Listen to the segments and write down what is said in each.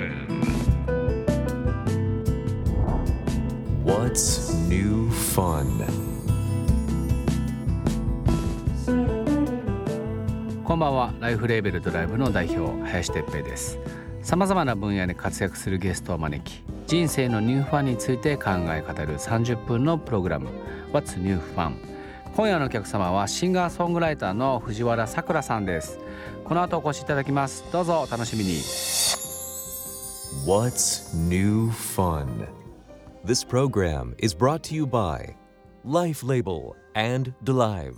FM What's new fun? こんばんは。ライフレーベルドライブの代表林哲平です。さまざまな分野で活躍するゲストを招き人生のニューファンについて考え語る30分のプログラム What's New Fun? 今夜のお客様はシンガーソングライターの藤原さくらさんです。この後お越しいただきます。どうぞお楽しみに。What's new fun? This program is brought to you by Life Label and Delive.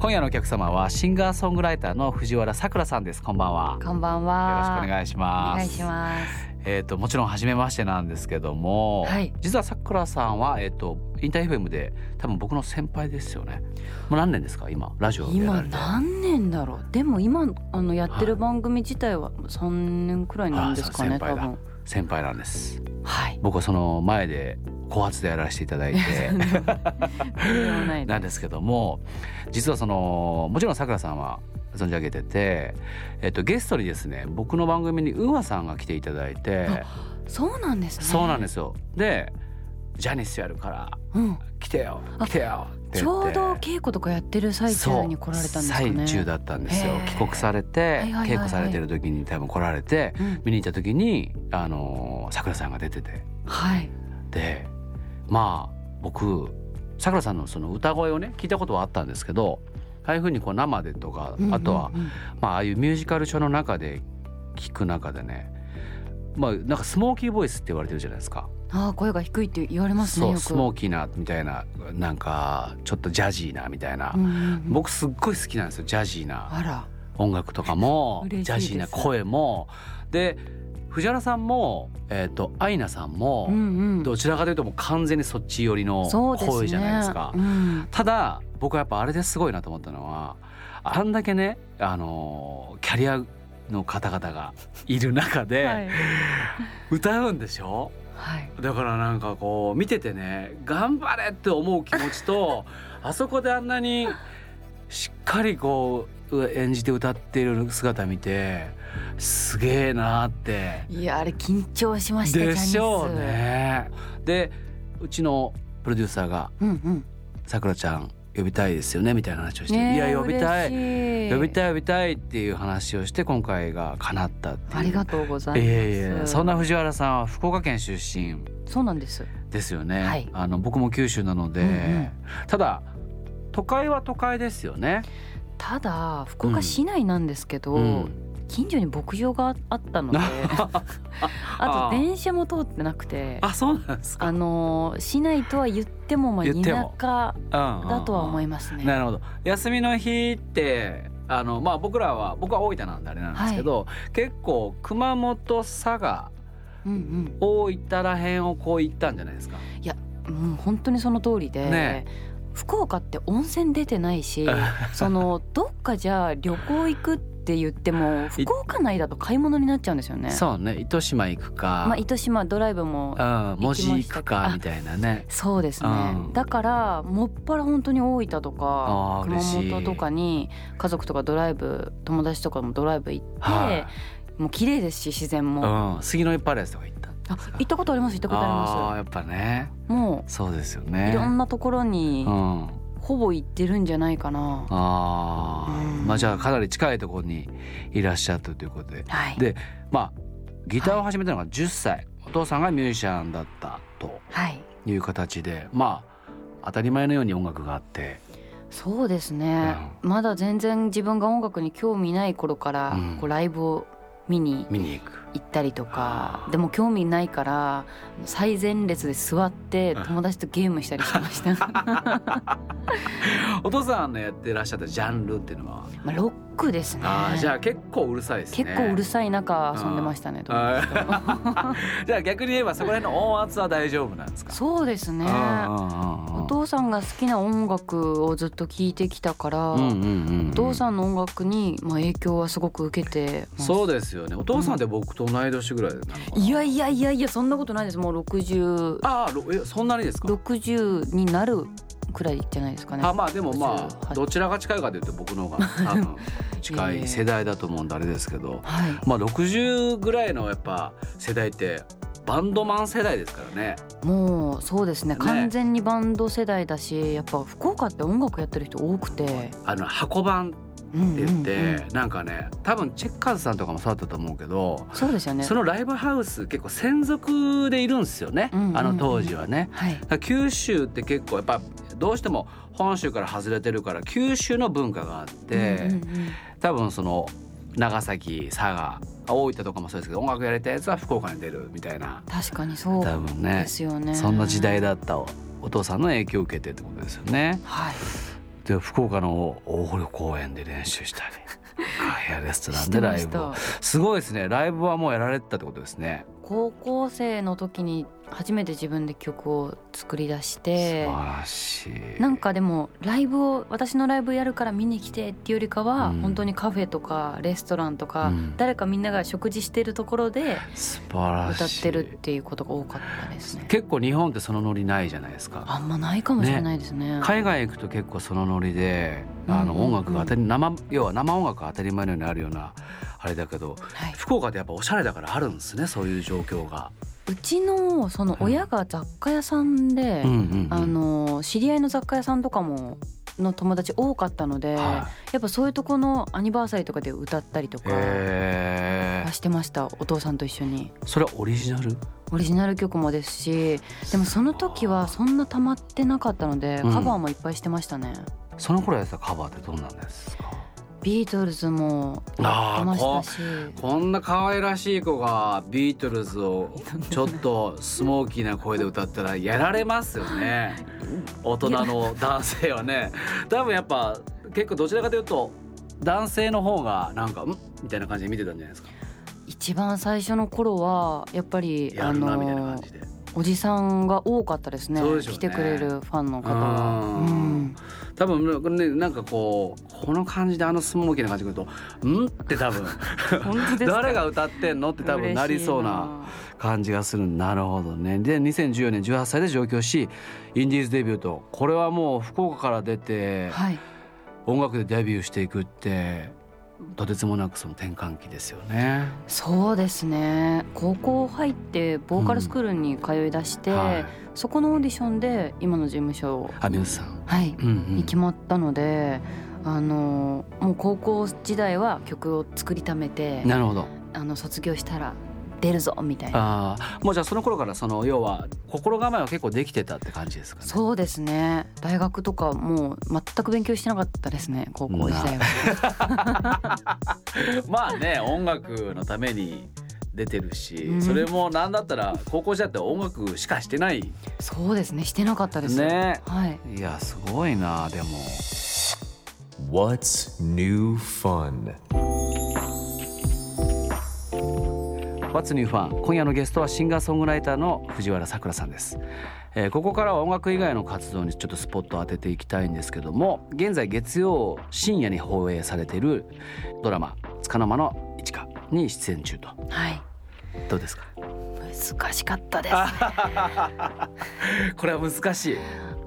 今夜のお客様はシンガーソングライターの藤原さくらさんですこんばんはこんばんは。よろしくお願いしますお願いします。えっ、ともちろん初めましてなんですけども、はい実はさくらさんはえっ、とインター FM で多分僕の先輩ですよね。もう何年ですか？今ラジオやら今れて何年だろう？でも今あのやってる番組自体は三年くらいなんですかね。多分。先輩なんです。はい。僕はその前で後発でやらせていただいて なんですけども実はそのもちろんさくらさんは存じ上げてて、えっと、ゲストにですね僕の番組にウーアさんが来ていただいてそうなんですね。。そうなんですすよ。でジャニスやるからうん。来てよあ来てよってちょうど稽古とかやってる最中に来られたんですかね。最中だったんですよ帰国されて、稽古されてる時に多分来られてうん。見に行った時にあのさくらさんが出ててはい。でまあ僕さくらさんのその歌声をね聞いたことはあったんですけどああいうふうにこう生でとか、あとは、うんうんうんまあああいうミュージカル書の中で聞く中でねまあなんかスモーキーボイスって言われてるじゃないですか。ああ声が低いって言われますねスモーキーなみたいななんかちょっとジャジーなみたいな、うんうんうん僕すっごい好きなんですよジャジーな。音楽とかもジャジーな声もで藤原さんもえっ、とアイナさんも、うんうん。どちらかというともう完全にそっち寄りの。声じゃないですか。うん。ただ僕はやっぱあれですごいなと思ったのはあんだけねあのーキャリアの方々がいる中で、はい。歌うんでしょ？はい。だからなんかこう見ててね頑張れって思う気持ちと あそこであんなにしっかりこう演じて歌っている姿見てすげえなって。いやあれ緊張しましたでしょうね。でうちのプロデューサーがうんうん。「さくらちゃん呼びたいですよね」みたいな話をして「ねえいや呼びたい。呼びたい呼びたい」っていう話をして今回が叶ったっていう。ありがとうございます。いえいえそんな藤原さんは福岡県出身。そうなんです。ですよね、はい。あの僕も九州なので、うんうん。ただ都会は都会ですよね。ただ福岡市内なんですけど、うん近所に牧場があったので、あと電車も通ってなくて、あそうなんですか。あのー市内とは言ってもまあ田舎だとは思いまますね。なるほど休みの日ってあのまあ僕らは僕は大分なんであれなんですけど、結構熊本佐賀うんうん。大分らへんをこう行ったんじゃないですか。もう本当にその通りで、ね福岡って温泉出てないし そのどっかじゃあ旅行行くって言っても福岡内だと買い物になっちゃうんですよね。そうね。糸島行くか、まあ糸島ドライブもうん。文字行くかあみたいなね。そうですね、うん。だからもっぱら本当に大分とか熊本とかに家族とかドライブ友達とかもドライブ行って、はい。もう綺麗ですし自然も、うん、杉の井パレスとか行った。あ行ったことあります行ったことありあまあやっぱね。すもそうですようね。いろんなところにうん、あほぼ行ってるんじゃないかな、あー、うん。まあじゃあかなり近いところにいらっしゃったということで、はい。でまあギターを始めたのが10歳、お父さんがミュージシャンだったと。はい。いう形でまあ当たり前のように音楽があって。そうですね、まだ全然自分が音楽に興味ない頃から、うん。こうライブを見に。見に行く。行ったりとかでも興味ないから最前列で座って友達とゲームしたりしました。お父さんのやってらっしゃったジャンルっていうのは、まあロックですね。ああじゃあ結構うるさいですね。結構うるさい中遊んでましたね じゃあ逆に言えばそこら辺の音圧は大丈夫なんですか？そうですね。おお父さんが好きな音楽をずっと聴いてきたから、うんうんうんうん。お父さんの音楽にまあ影響はすごく受けてます。そうですよね。お父さんって僕と同い年ぐらい。いやいやいやいやそんなことないです。もう6060ああそんなにですか？になるくらいじゃないですかね。あまあでもまあ58どちらが近いかというと僕の方が 多分近い世代だと思うんであれですけどはいまあ60ぐらいのやっぱ世代ってバンドマン世代ですからね。もうそうですね。ね。完全にバンド世代だしやっぱ福岡って音楽やってる人多くて。あの箱版って言って、なんかね多分チェッカーズさんとかもそうだったと思うけど、そうですよね。そのライブハウス結構専属でいるんですよね、うんうんうん。あの当時はね。はい。九州って結構やっぱどうしても本州から外れてるから九州の文化があって、うんうんうん。多分その長崎佐賀大分とかもそうですけど音楽やりたいやつは福岡に出るみたいな。確かにそう多分ねですよね。そんな時代だったおお父さんの影響を受けてってことですよね。はいで福岡の大堀公園で練習したり カフェやレストランでライブを。すごいですね。ライブはもうやられてたってことですね。高校生の時に初めて自分で曲を作り出し素て晴らしい。なんかでもライブを私のライブやるから見に来てっていうよりかは、うん本当にカフェとかレストランとか、うん誰かみんなが食事してるところで素晴らしい。歌ってるっていうことが多かったですね結構日本ってそのノリないじゃないですか。あんまないかもしれないですね海外行くと結構そのノリであの音楽が当たり生要は生音楽が当たり前のようにあるようなあれだけどはい、福岡ってやっぱおしゃれだからあるんですねそういう状況が。うちのその親が雑貨屋さんで、うんうんうん。あの知り合いの雑貨屋さんとかもの友達多かったので、はやっぱそういうとこのアニバーサリーとかで歌ったりとい、かしてましたお父さんと一緒に。ーそれはオリジナル？オリジナル曲もですしでもその時はそんな溜まってなかったのでうん。カバーもいっぱいしてましたね、その頃やってたカバーってどんなんですか？ビートルズもやってましたし。こんな可愛らしい子がビートルズをちょっとスモーキーな声で歌ったらやられますよね。大人の男性はね。多分やっぱ結構どちらかというと男性の方がなんか「ん?」みたいな感じで見てたんじゃないですか。一番最初の頃はやっぱりあの。おじさんが多かったですね。ね。来てくれるファンの方は。うん。うん多分ねなんかこうこの感じであのスモーキーな感じでくると「ん?」って多分 誰が歌ってんの？って多分なりそうな感じがする。なるほどね。で2014年18歳で上京しインディーズデビューと。これはもう福岡から出てはい。音楽でデビューしていくってとてつもなくその転換期ですよね。そうですね。高校入ってボーカルスクールに通い出して、はい、そこのオーディションで今の事務所さん、はい。うんうん。に決まったので、あのもう高校時代は曲を作りためてなるほど。あの卒業したら出るぞみたいなああもうじゃあその頃からその要は心構えは結構できてたって感じですかね。そうですね大学とかもう全く勉強してなかったですね高校時代は。まあね音楽のために出てるし、うんそれもなんだったら高校時代って音楽しかしてないそうですねしてなかったです。ねはい。いやすごいなでも What's new fun? What's New Fun 今夜のゲストはシンガーソングライターの藤原さくらさんです、えーここからは音楽以外の活動にちょっとスポットを当てていきたいんですけども現在月曜深夜に放映されているドラマ「つかの間の一花」に出演中とはい。どうですか？難しかったです。これは難しい、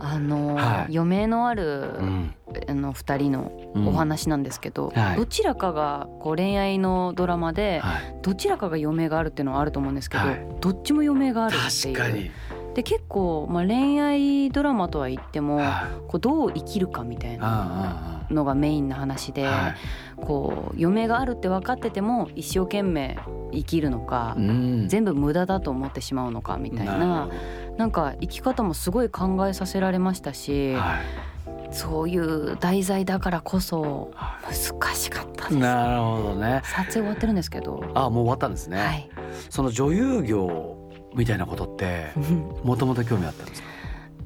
あの、はい。余命のある、うん。あの二人のうん。お話なんですけど、はい。どちらかがこう恋愛のドラマで、はい、どちらかが余命があるっていうのはあると思うんですけど、はい。どっちも余命があるっていう。確かに、で結構、まあ、恋愛ドラマとは言っても、はい。こうどう生きるかみたいなあのがメインな話で、はい。こう余命があるって分かってても一生懸命生きるのか、うん。全部無駄だと思ってしまうのかみたいななんか生き方もすごい考えさせられましたし、はい。そういう題材だからこそは難しかったです。なるほどね。撮影終わってるんですけど、あもう終わったんですね、はい。その女優業みたいなことって もともと興味あったんですか？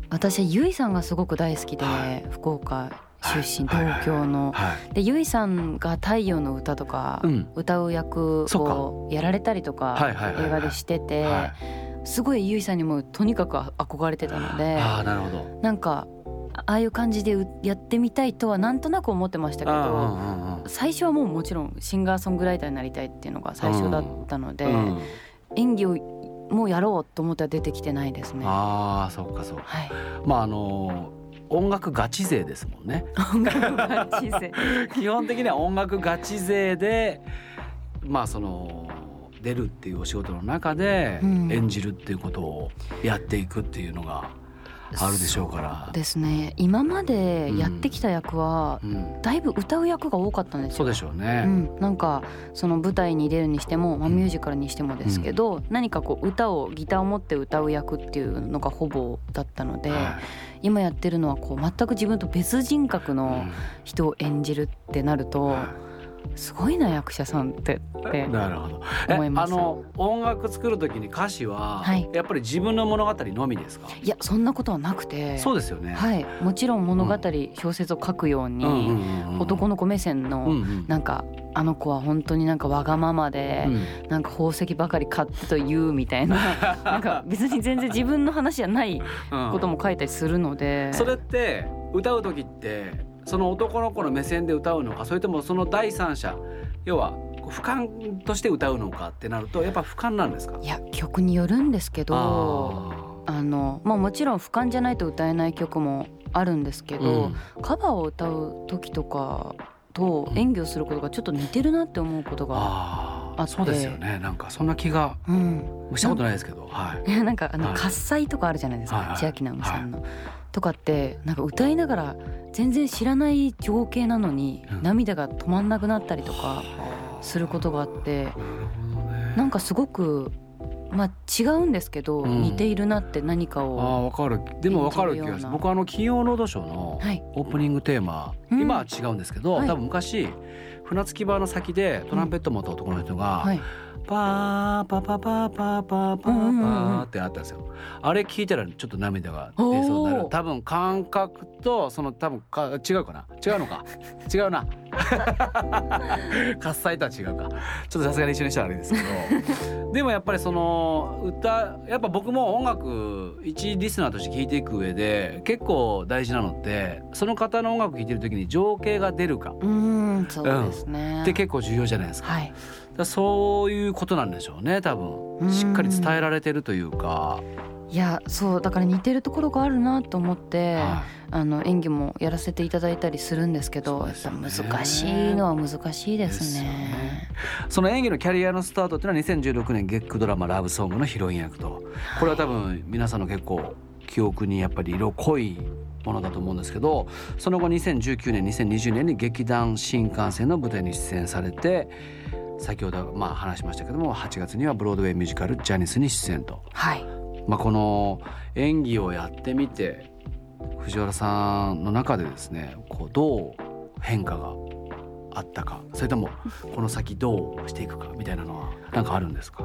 私はゆいさんがすごく大好きで、はい。福岡出身、はい東京の。はい。でゆいさんが「太陽の歌」とか、うん。歌う役をやられたりとか映画でしてて、はいすごいゆいさんにもとにかく憧れてたのでああなるほど。なんかああいう感じでうやってみたいとはなんとなく思ってましたけどうんうんうん。最初はもうもちろんシンガーソングライターになりたいっていうのが最初だったので、うん演技をもうやろうと思っては出てきてないですね。はああそっかそっか。い、まああの音楽ガチ勢ですもんね。音楽ガチ勢。基本的には音楽ガチ勢でまあその出るっていうお仕事の中でうん。演じるっていうことをやっていくっていうのがあるでしょうから。ですね。今までやってきた役はうん、だいぶ歌う役が多かったんですよ。そうでしょうね。うん、なんかその舞台に出るにしても、まあ、ミュージカルにしてもですけど、何かこう歌をギターを持って歌う役っていうのがほぼだったので、は今やってるのはこう全く自分と別人格いの人を演じるってなると、うんはすごいな役者さんってっていなるほど。え思いますあの音楽作る時に歌詞は、はい。やっぱり自分の物語のみですか？いやそんなことはなくてそうですよね。はい、もちろん物語、う小説を書くように、うんうん男の子目線の、うんうんなんかあの子は本当になんかわがままで、うん。なんか宝石ばかり買ってと言うみたいな なんか別に全然自分の話じゃないうんことも書いたりするので、それって歌う時ってその男の子の目線で歌うのかそれともその第三者要は俯瞰として歌うのかってなるとやっぱ俯瞰なんですか？いや曲によるんですけどああの、まあ、もちろん俯瞰じゃないと歌えない曲もあるんですけーど、カバーを歌う時とかと演技をすることがちょっと似てるなって思うことが、あって。そうですよね。なんかそんな気がうん、したことないですけどはい。なんかあのはい。喝采とかあるじゃないですか、はいはい。千秋直美さんの。とかってなんか歌いながら全然知らない情景なのにうん。涙が止まんなくなったりとかすることがあってなんかすごくまあ違うんですけど、うん。似ているなって何かあをーわかる。でもわかる気がす。る僕あの金曜ロードショーのはい。オープニングテーマ、うん。今は違うんですけど、はい。多分昔船着き場の先でトランペット持った男の人が、はいパーパパパパパパパってあったんですよ。あれ聞いたらちょっと涙が出そうになる。多分感覚とその多分か違うかな？違うのか？違うな。喝采とは違うか。ちょっとさすがに一緒にしたらあれですけど。でもやっぱりその歌やっぱ僕も音楽一リスナーとして聴いていく上で結構大事なのってその方の音楽聴いてる時に情景が出るかうーんそうですね、って結構重要じゃないですか。はいだそういうことなんでしょうね多分。うん。しっかり伝えられてるというか、いやそうだから似てるところがあるなと思って、はあの演技もやらせていただいたりするんですけどね。やっぱ難しいのは難しいですね。ね。いその演技のキャリアのスタートっていうのは2016年月9ドラマ「ラブソング」のヒロイン役と。これは多分皆さんの結構記憶にやっぱり色濃いものだと思うんですけどその後2019年2020年に劇団新幹線の舞台に出演されて先ほどまあ話しましたけども8月にはブロードウェイミュージカル「ジャニス」に出演と。はい。まあ、この演技をやってみて藤原さんの中でですねこうどう変化があったかそれともこの先どうしていくかみたいなのは何かあるんですか？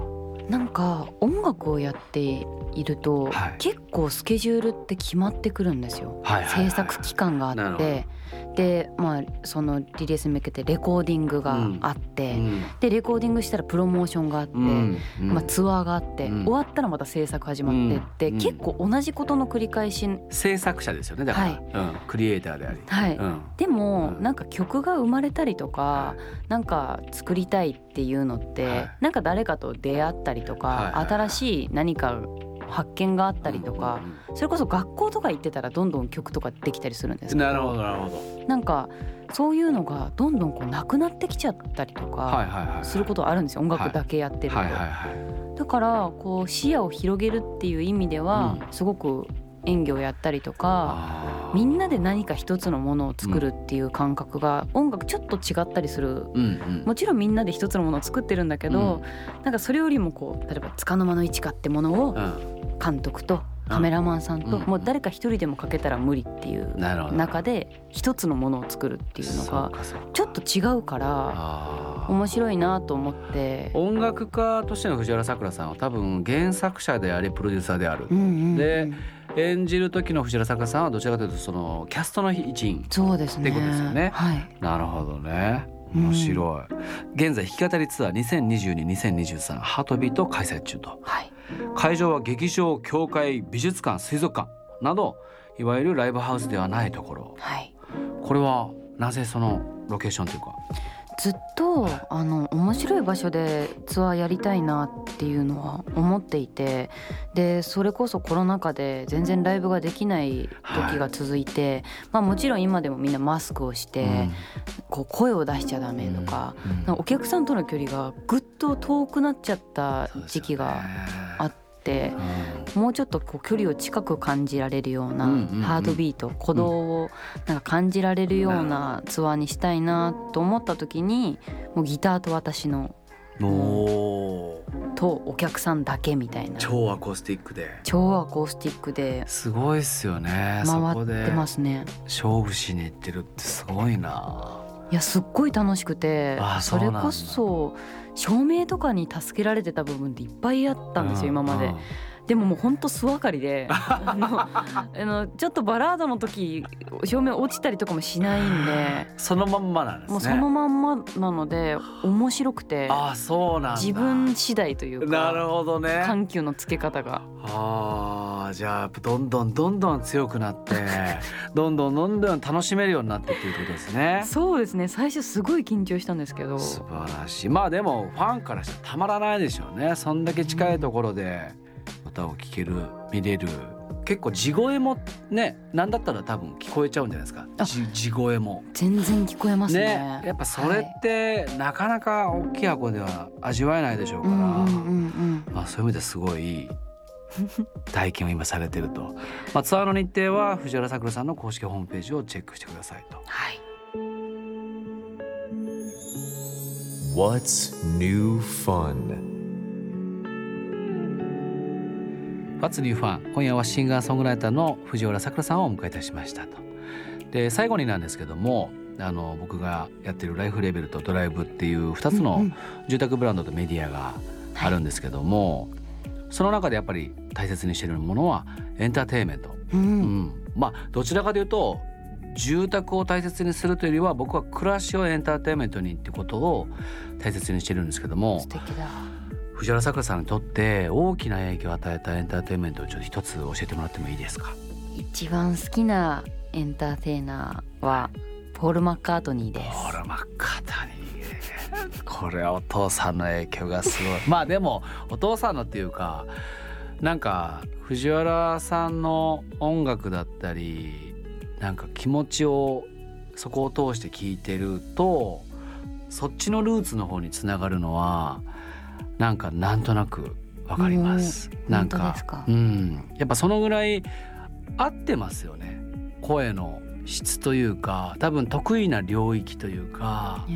なんか音楽をやっていると、はい。結構スケジュールって決まってくるんですよ。はいはいはい制作期間がなるほど。あってでまあそのリリースに向けてレコーディングがあって、うん。でレコーディングしたらプロモーションがあって、うん。うん。まあ、ツアーがあって、うん。終わったらまた制作始まってって、うん。結構同じことの繰り返し制作者ですよねだから、はい。うん、クリエイターであり、はい、うん。でもうん。なんか曲が生まれたりとかなんか作りたいっていうのって、はい。なんか誰かと出会ったりとか、はい。新しい何か発見があったりとか、それこそ学校とか行ってたらどんどん曲とかできたりするんですけどなるほどなるほど。なんかそういうのがどんどんこうなくなってきちゃったりとはいかすることあるんですよ音楽だけやってると。はいはいはい。だからこう視野を広げるっていう意味ではうん。すごく演技をやったりとか。みんなで何か一つのものを作るっていう感覚が音楽ちょっと違ったりする。うんうん。もちろんみんなで一つのものを作ってるんだけど、なんかそれよりもこう例えば束の間の一花ってものをうん。監督とカメラマンさんとうん。もう誰か一人でもかけたら無理っていう中で一つのものを作るっていうのがちょっと違うから面白いなと思って。音楽家としての藤原さくらさんは多分原作者でありプロデューサーである。うんうんうん。で演じる時の藤原さくらさんはどちらかというとそのキャストの一員そうですね。ってことですよねはい。なるほどねうん面白い、現在弾き語りツアー2022-2023ハトビート開催中とはい。会場は劇場教会美術館水族館などいわゆるライブハウスではないところはい。これはなぜそのロケーションというか？ずっとあの面白い場所でツアーやりたいなっていうのは思っていてでそれこそコロナ禍で全然ライブができない時が続いて、まあ、もちろん今でもみんなマスクをして、こう声を出しちゃダメとか,、うん。お客さんとの距離がぐっと遠くなっちゃった時期があって。もうちょっとこう距離を近く感じられるようなハードビート鼓動をなんか感じられるようなツアーにしたいなと思った時にもうギターと私のもうとお客さんだけみたいな。超アコースティックで。超アコースティックですごいっすよね回ってますね。勝負しに行ってるってすごいな。いやすっごい楽しくて。あそれこそ照明とかに助けられてた部分っていっぱいあったんですよ今まで。うん。でももうほんと素明かりで。あのあのちょっとバラードの時照明落ちたりとかもしないんで。そのまんまなんですね。もうそのまんまなので面白くて。あそうなんだ。自分次第というなるかほどね。緩急のつけ方が。あーじゃあどんどんどんどん強くなって どんどんどんどん楽しめるようになってっていうことですね。そうですね。最初すごい緊張したんですけど。素晴らしい。まあでもファンからしたらたまらないでしょうね。そんだけ近いところで歌を聴ける見れる。結構地声もねなんだったら多分聞こえちゃうんじゃないですか。あ地地声も。全然聞こえますね。やっぱそれってなかなか大きい箱では味わえないでしょうから、まあ、そういう意味ですごい 体験を今されてると、まあ、ツアーの日程は藤原さくらさんの公式ホームページをチェックしてくださいと。はい What's new fun? What's New Fun? 今夜はシンガーソングライターの藤原さくらさんをお迎えいたしましたと。で最後になんですけどもあの僕がやってるライフレベルとドライブっていう2つの住宅ブランドとメディアがあるんですけども、その中でやっぱり大切にしているものはエンターテインメント。ううん。ん、まあどちらかというと住宅を大切にするというよりは僕は暮らしをエンターテインメントにってことを大切にしてるんですけども素敵だ。藤原さくらさんにとって大きな影響を与えたエンターテインメントをちょっと一つ教えてもらってもいいですか？一番好きなエンターテイナーはポール・マッカートニーです。ポール・マッカータニーこれはお父さんの影響がすごい。まあでもお父さんのっていうかなんか藤原さんの音楽だったりなんか気持ちをそこを通して聞いてるとそっちのルーツの方につながるのはなんかなんとなくわかります。うんなんか？うん、やっぱそのぐらい合ってますよね。声の質というか多分得意な領域というか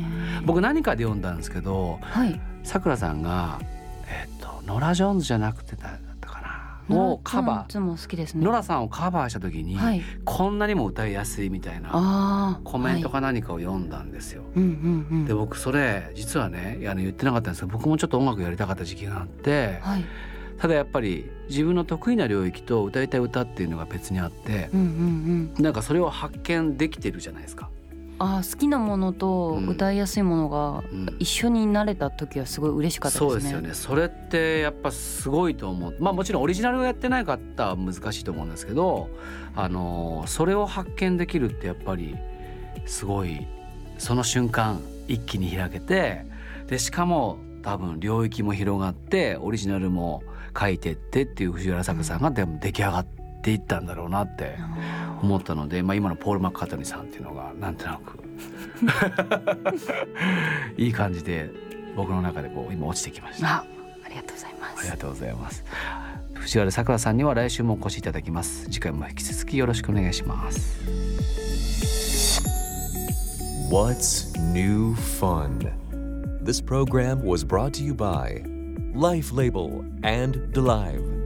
僕何かで読んだんですけどはい。さくらさんがえっ、とノラ・ジョーンズじゃなくてだったかなをカバいつも好きですーね。ノラさんをカバーした時に、はい。こんなにも歌いやすいみたいなコメントはか何かを読んだんですよ。い、うんうんうん。で僕それ実はねいやあの言ってなかったんですけど僕もちょっと音楽やりたかった時期があってはいただやっぱり自分の得意な領域と歌いたい歌っていうのが別にあってうんうんうん。なんかそれを発見できてるじゃないですか。あー好きなものとうん。歌いやすいものがうん。一緒になれた時はすごい嬉しかったですね。そうですよね。それってやっぱすごいと思う。まあもちろんオリジナルをやってない方は難しいと思うんですけどあのそれを発見できるってやっぱりすごいその瞬間一気に開けてでしかも多分領域も広がってオリジナルも書いてってっていう藤原作さんがでも出来上がっていったんだろうなって思ったので、まあ、今のポール・マッカートニーさんっていうのがなんとなく いい感じで僕の中でこう今落ちてきました。あありがとうございますありがとうございます。藤原さくらさんには来週もお越しいただきます。次回も引き続きよろしくお願いします。What's new fun? This program was brought to you by Life Label and DeLive.